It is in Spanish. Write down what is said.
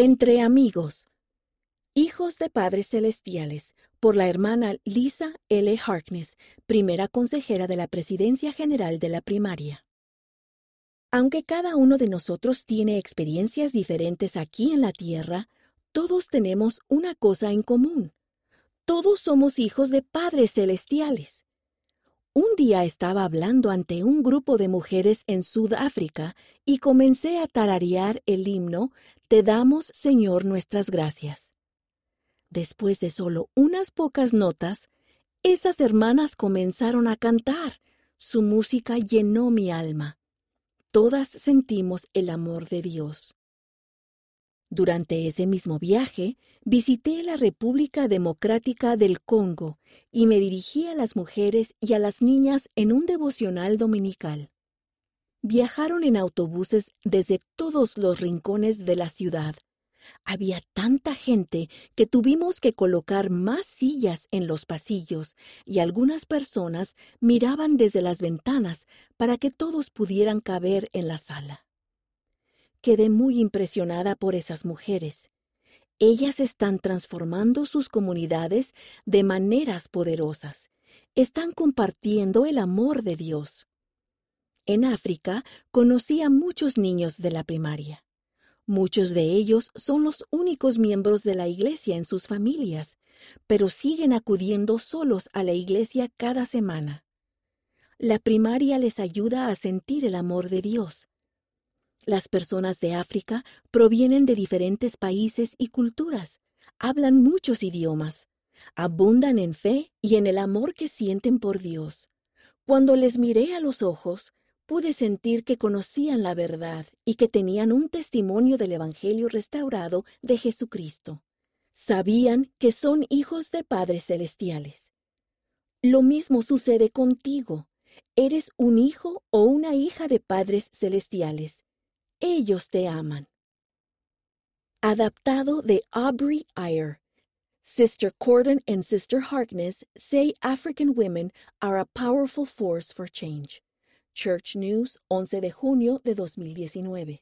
Entre amigos. Hijos de Padres Celestiales, por la hermana Lisa L. Harkness, primera consejera de la Presidencia General de la Primaria. Aunque cada uno de nosotros tiene experiencias diferentes aquí en la Tierra, todos tenemos una cosa en común. Todos somos hijos de Padres Celestiales. Un día estaba hablando ante un grupo de mujeres en Sudáfrica y comencé a tararear el himno Te damos, Señor, nuestras gracias. Después de solo unas pocas notas, esas hermanas comenzaron a cantar. Su música llenó mi alma. Todas sentimos el amor de Dios. Durante ese mismo viaje, visité la República Democrática del Congo y me dirigí a las mujeres y a las niñas en un devocional dominical. Viajaron en autobuses desde todos los rincones de la ciudad. Había tanta gente que tuvimos que colocar más sillas en los pasillos y algunas personas miraban desde las ventanas para que todos pudieran caber en la sala. Quedé muy impresionada por esas mujeres. Ellas están transformando sus comunidades de maneras poderosas. Están compartiendo el amor de Dios. En África conocí a muchos niños de la primaria. Muchos de ellos son los únicos miembros de la iglesia en sus familias, pero siguen acudiendo solos a la iglesia cada semana. La primaria les ayuda a sentir el amor de Dios, las personas de África provienen de diferentes países y culturas, hablan muchos idiomas, abundan en fe y en el amor que sienten por Dios. Cuando les miré a los ojos, pude sentir que conocían la verdad y que tenían un testimonio del Evangelio restaurado de Jesucristo. Sabían que son hijos de padres celestiales. Lo mismo sucede contigo. Eres un hijo o una hija de padres celestiales ellos te aman. Adaptado de Aubrey Ayer. Sister Corden and Sister Harkness say African women are a powerful force for change. Church News, 11 de junio de 2019.